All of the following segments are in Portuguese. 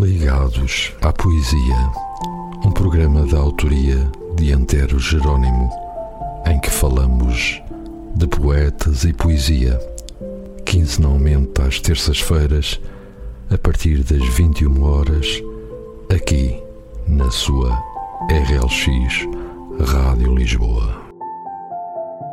Ligados à Poesia, um programa da autoria de Antero Jerónimo, em que falamos de poetas e poesia, quinzenalmente às terças-feiras, a partir das 21 horas, aqui na sua RLX Rádio Lisboa.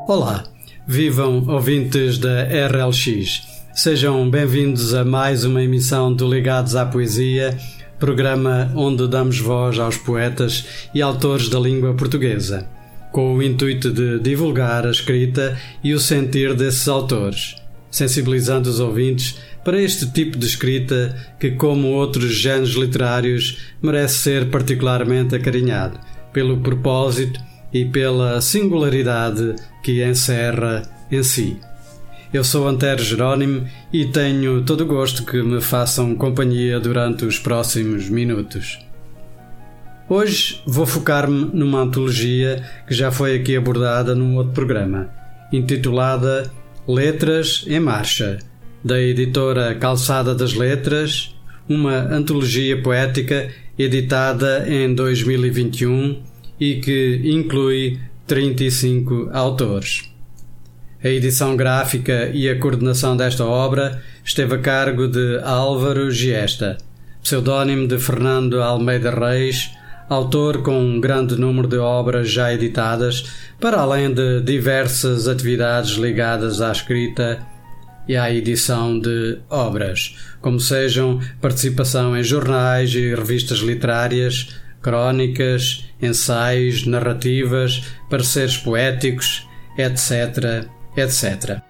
Olá, vivam ouvintes da RLX. Sejam bem-vindos a mais uma emissão do Ligados à Poesia, programa onde damos voz aos poetas e autores da língua portuguesa, com o intuito de divulgar a escrita e o sentir desses autores, sensibilizando os ouvintes para este tipo de escrita que, como outros géneros literários, merece ser particularmente acarinhado pelo propósito e pela singularidade que encerra em si. Eu sou Antero Jerónimo e tenho todo o gosto que me façam companhia durante os próximos minutos. Hoje vou focar-me numa antologia que já foi aqui abordada num outro programa, intitulada Letras em Marcha, da editora Calçada das Letras, uma antologia poética editada em 2021 e que inclui 35 autores. A edição gráfica e a coordenação desta obra esteve a cargo de Álvaro Giesta, pseudónimo de Fernando Almeida Reis, autor com um grande número de obras já editadas, para além de diversas atividades ligadas à escrita e à edição de obras, como sejam participação em jornais e revistas literárias, crónicas, ensaios, narrativas, pareceres poéticos, etc etc.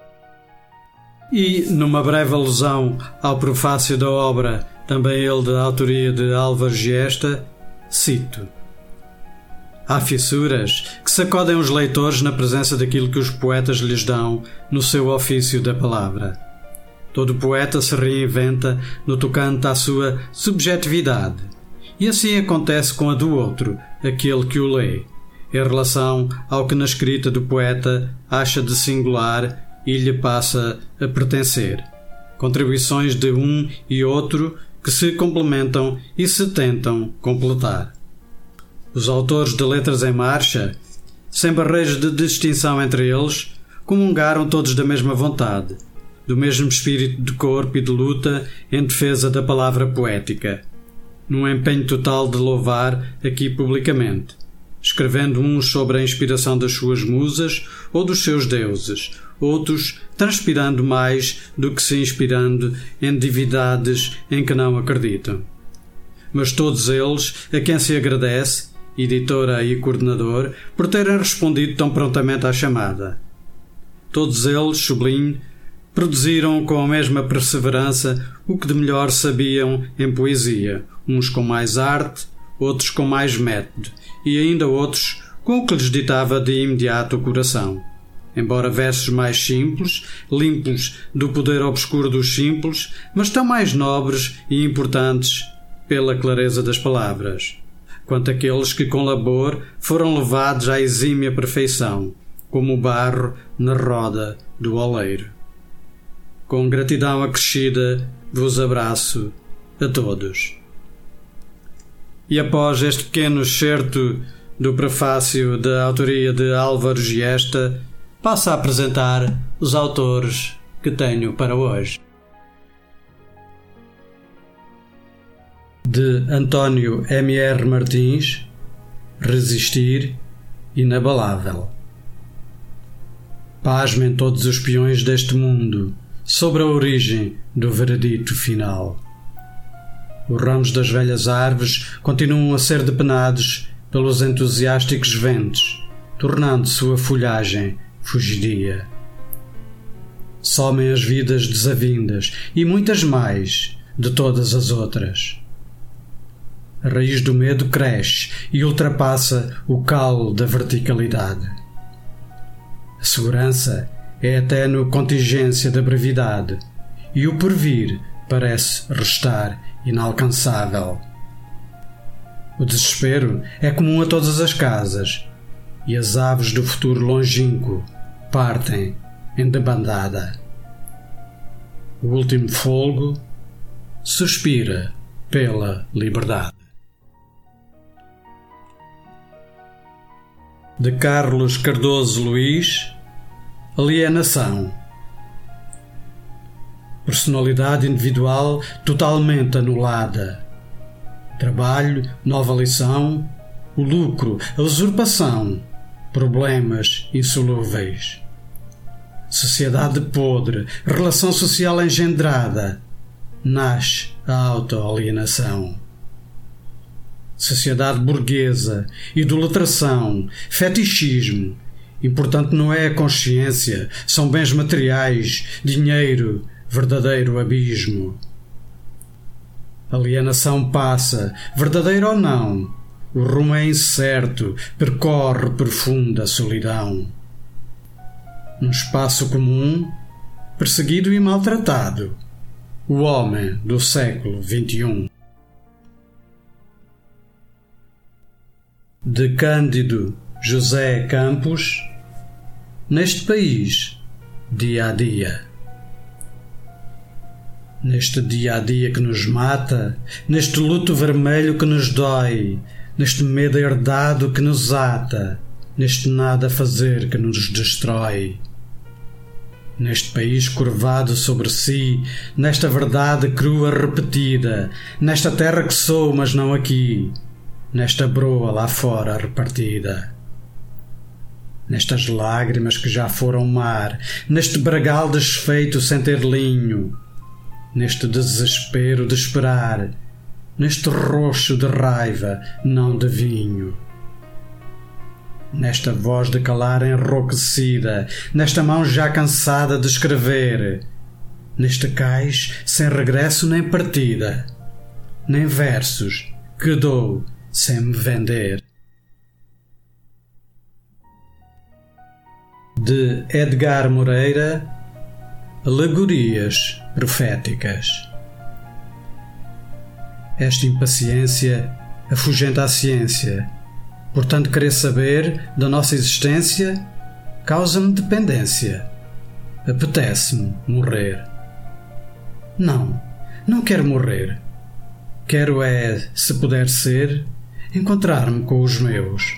E, numa breve alusão ao prefácio da obra, também ele de autoria de Álvaro Giesta, cito: Há fissuras que sacodem os leitores na presença daquilo que os poetas lhes dão no seu ofício da palavra. Todo poeta se reinventa no tocante à sua subjetividade, e assim acontece com a do outro, aquele que o lê em relação ao que na escrita do poeta acha de singular e lhe passa a pertencer. Contribuições de um e outro que se complementam e se tentam completar. Os autores de Letras em Marcha, sem barreiras de distinção entre eles, comungaram todos da mesma vontade, do mesmo espírito de corpo e de luta em defesa da palavra poética, num empenho total de louvar aqui publicamente escrevendo uns sobre a inspiração das suas musas ou dos seus deuses, outros transpirando mais do que se inspirando em divindades em que não acreditam. Mas todos eles, a quem se agradece, editora e coordenador, por terem respondido tão prontamente à chamada. Todos eles, sublinho, produziram com a mesma perseverança o que de melhor sabiam em poesia, uns com mais arte, outros com mais método, e ainda outros com o que lhes ditava de imediato o coração. Embora versos mais simples, limpos do poder obscuro dos simples, mas tão mais nobres e importantes pela clareza das palavras, quanto aqueles que com labor foram levados à exímia perfeição, como o barro na roda do oleiro. Com gratidão acrescida vos abraço a todos. E após este pequeno excerto do prefácio da autoria de Álvaro Giesta, passo a apresentar os autores que tenho para hoje. De António M.R. Martins, Resistir Inabalável. Pasmem todos os peões deste mundo sobre a origem do veredito final. Os ramos das velhas árvores continuam a ser depenados pelos entusiásticos ventos, tornando sua folhagem fugidia. Somem as vidas desavindas e muitas mais de todas as outras. A raiz do medo cresce e ultrapassa o calo da verticalidade. A segurança é até no contingência da brevidade, e o porvir parece restar inalcançável. O desespero é comum a todas as casas e as aves do futuro longínquo partem em debandada. O último folgo suspira pela liberdade. De Carlos Cardoso Luiz, Alienação. Personalidade individual totalmente anulada. Trabalho, nova lição, o lucro, a usurpação, problemas insolúveis. Sociedade podre, relação social engendrada, nasce a autoalienação. Sociedade burguesa, idolatração, fetichismo. Importante não é a consciência, são bens materiais, dinheiro, verdadeiro abismo. Alienação passa, verdadeira ou não. O rumo é incerto, percorre profunda solidão. Num espaço comum, perseguido e maltratado, o homem do século XXI. De Cândido José Campos, neste país, dia a dia. Neste dia a dia que nos mata, neste luto vermelho que nos dói, neste medo herdado que nos ata, neste nada a fazer que nos destrói neste país curvado sobre si, nesta verdade crua repetida, nesta terra que sou, mas não aqui, nesta broa lá fora repartida. Nestas lágrimas que já foram mar, neste bragal desfeito sem ter linho, neste desespero de esperar, neste roxo de raiva, não de vinho nesta voz de calar enrouquecida, nesta mão já cansada de escrever, neste cais sem regresso nem partida, nem versos que dou sem me vender. De Edgar Moreira, Alegorias Proféticas. Esta impaciência afugenta a ciência Portanto, querer saber da nossa existência causa-me dependência. Apetece-me morrer. Não, não quero morrer. Quero é, se puder ser, encontrar-me com os meus.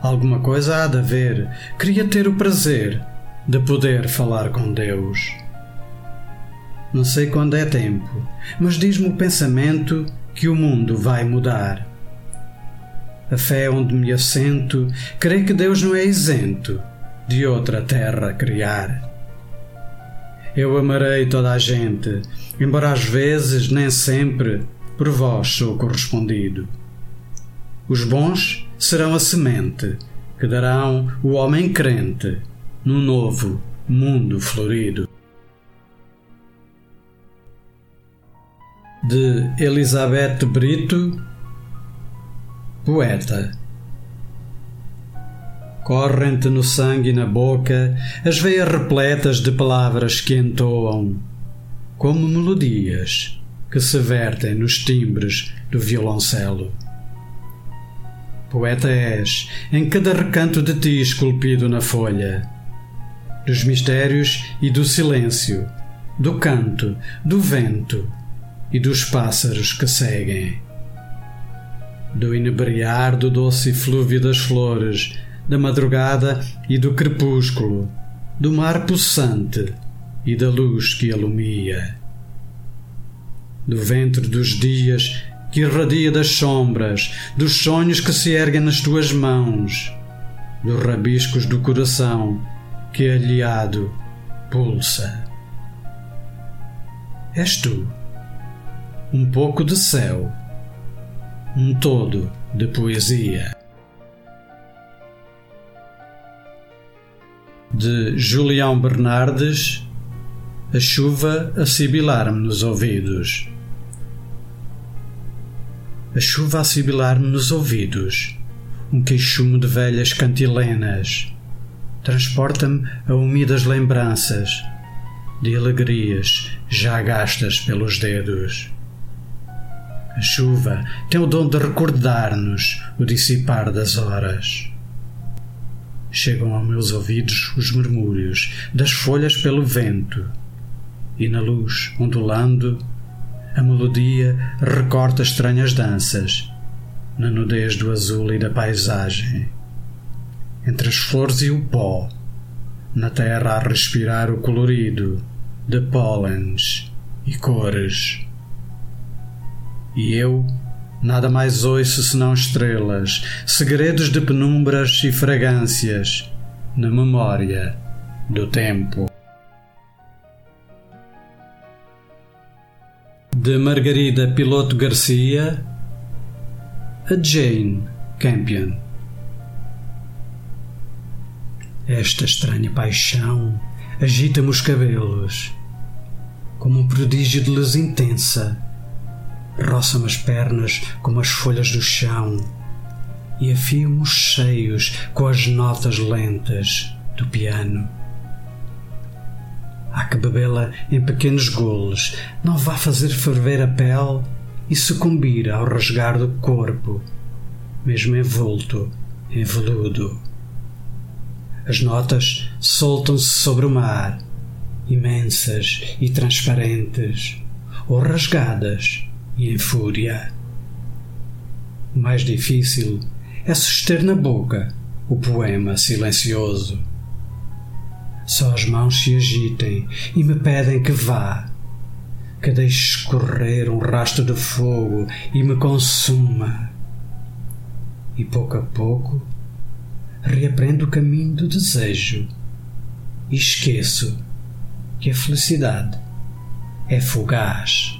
Alguma coisa há de haver. Queria ter o prazer de poder falar com Deus. Não sei quando é tempo, mas diz-me o pensamento que o mundo vai mudar a fé onde me assento, creio que Deus não é isento de outra terra criar. Eu amarei toda a gente, embora às vezes, nem sempre, por vós sou correspondido. Os bons serão a semente que darão o homem crente no novo mundo florido. De Elizabeth Brito Poeta Correm-te no sangue e na boca as veias repletas de palavras que entoam, como melodias que se vertem nos timbres do violoncelo. Poeta és, em cada recanto de ti esculpido na folha, dos mistérios e do silêncio, do canto, do vento e dos pássaros que seguem. Do inebriar do doce flúvio das flores, da madrugada e do crepúsculo, do mar pulsante e da luz que alumia, do ventre dos dias que irradia das sombras, dos sonhos que se erguem nas tuas mãos, dos rabiscos do coração que aliado pulsa. És tu, um pouco de céu um todo de poesia. De Julião Bernardes, a chuva a sibilar-me nos ouvidos. A chuva a sibilar-me nos ouvidos, um queixume de velhas cantilenas, transporta-me a úmidas lembranças de alegrias já gastas pelos dedos. A chuva tem o dom de recordar-nos o dissipar das horas. Chegam aos meus ouvidos os murmúrios das folhas pelo vento, e na luz, ondulando, A melodia recorta estranhas danças na nudez do azul e da paisagem. Entre as flores e o pó, na terra a respirar o colorido de pólenes e cores. E eu nada mais ouço senão estrelas, segredos de penumbras e fragrâncias na memória do tempo. De Margarida Piloto Garcia a Jane Campion. Esta estranha paixão agita-me os cabelos, como um prodígio de luz intensa. Roça-me as pernas como as folhas do chão e afio-me os seios com as notas lentas do piano. Há que bebê-la em pequenos goles, não vá fazer ferver a pele e sucumbir ao rasgar do corpo, mesmo envolto em veludo. As notas soltam-se sobre o mar, imensas e transparentes, ou rasgadas e em fúria. O mais difícil é suster na boca o poema silencioso. Só as mãos se agitem e me pedem que vá, que deixe escorrer um rastro de fogo e me consuma. E pouco a pouco reaprendo o caminho do desejo e esqueço que a felicidade é fugaz.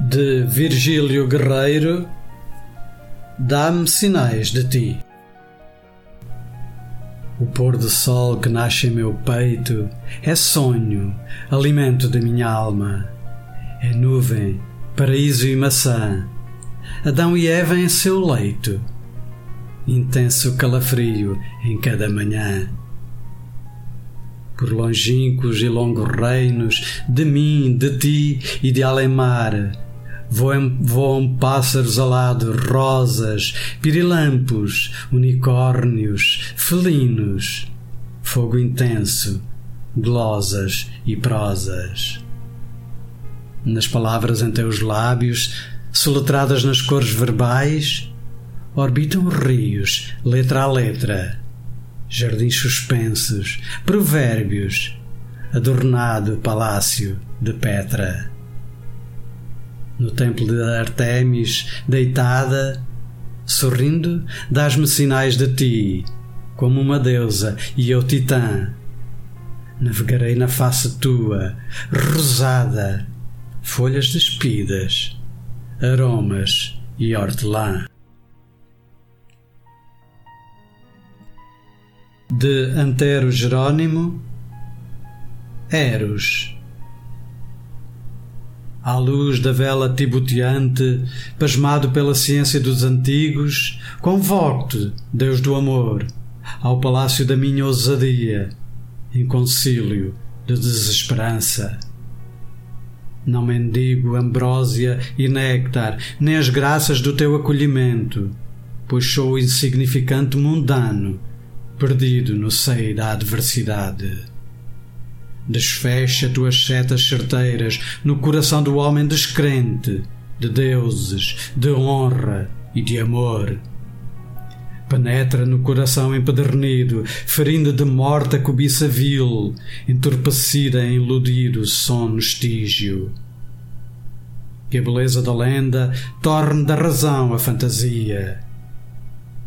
De Virgílio Guerreiro, dá-me sinais de ti. O pôr do sol que nasce em meu peito é sonho, alimento da minha alma. É nuvem, paraíso e maçã. Adão e Eva em seu leito. Intenso calafrio em cada manhã. Por longínquos e longos reinos, de mim, de ti e de além-mar, Voam, voam pássaros alados, rosas, pirilampos, unicórnios, felinos, fogo intenso, glosas e prosas. Nas palavras em teus lábios, soletradas nas cores verbais, orbitam rios, letra a letra, jardins suspensos, provérbios, adornado palácio de Petra no templo de Artemis, deitada, sorrindo, dás-me sinais de ti, como uma deusa e eu titã. Navegarei na face tua, rosada, folhas despidas, aromas e hortelã. De Antero Jerônimo, Eros à luz da vela tibuteante, pasmado pela ciência dos antigos, convoco-te, Deus do amor, ao palácio da minha ousadia, em concílio de desesperança. Não mendigo ambrósia e néctar, nem as graças do teu acolhimento, pois sou insignificante mundano, perdido no seio da adversidade. Desfecha tuas setas certeiras no coração do homem descrente, de deuses, de honra e de amor. Penetra no coração empedernido, ferindo de morte a cobiça vil, entorpecida em iludido sono estígio. Que a beleza da lenda torne da razão a fantasia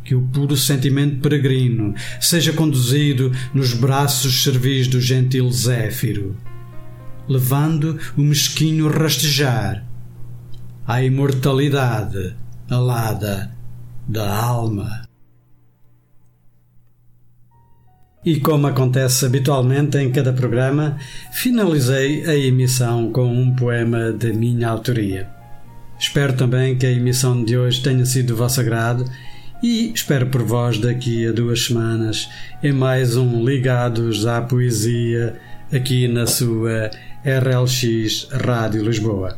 que o puro sentimento peregrino seja conduzido nos braços servis do gentil Zéfiro, levando o mesquinho rastejar à imortalidade alada da alma. E como acontece habitualmente em cada programa, finalizei a emissão com um poema de minha autoria. Espero também que a emissão de hoje tenha sido do vosso agrado e espero por vós daqui a duas semanas em mais um Ligados à Poesia aqui na sua RLX Rádio Lisboa.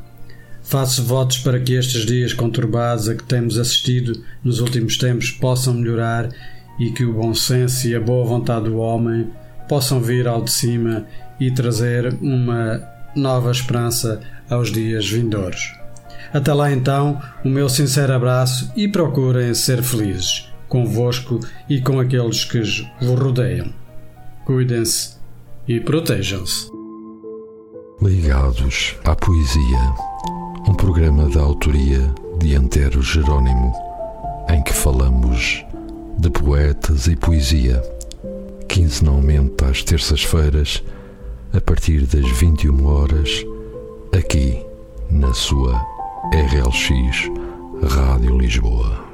Faço votos para que estes dias conturbados a que temos assistido nos últimos tempos possam melhorar e que o bom senso e a boa vontade do homem possam vir ao de cima e trazer uma nova esperança aos dias vindouros. Até lá então, o meu sincero abraço e procurem ser felizes, convosco e com aqueles que vos rodeiam. Cuidem-se e protejam-se. Ligados à Poesia, um programa da autoria de Antero Jerônimo, em que falamos de poetas e poesia, quinzenalmente às terças-feiras, a partir das 21 horas, aqui na sua RLX Rádio Lisboa.